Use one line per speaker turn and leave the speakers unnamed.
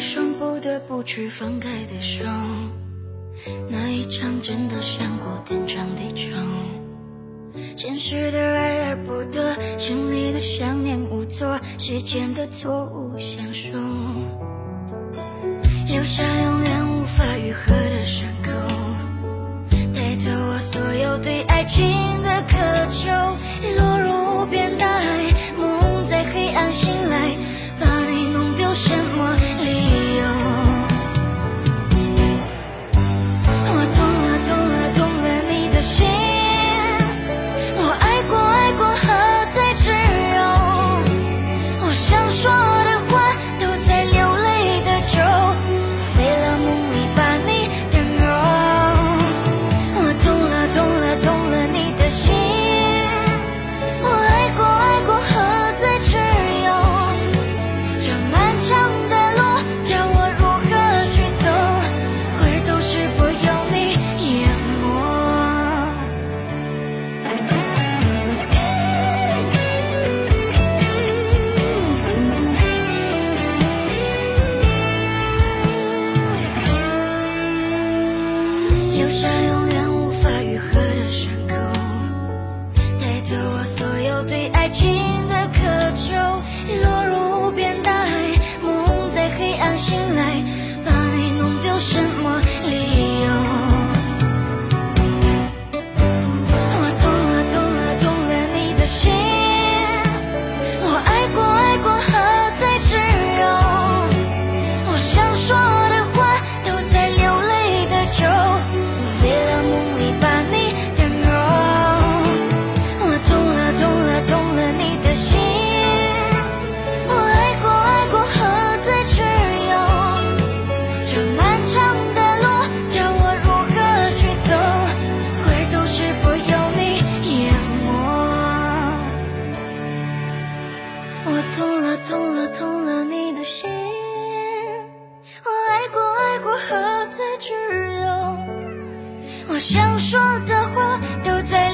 一双不得不去放开的手那一场真的想过天长地久现实的爱而不得心里的想念无措时间的错误相守留下永远无法愈合的伤口带走我所有对爱情的渴求。想说的话都在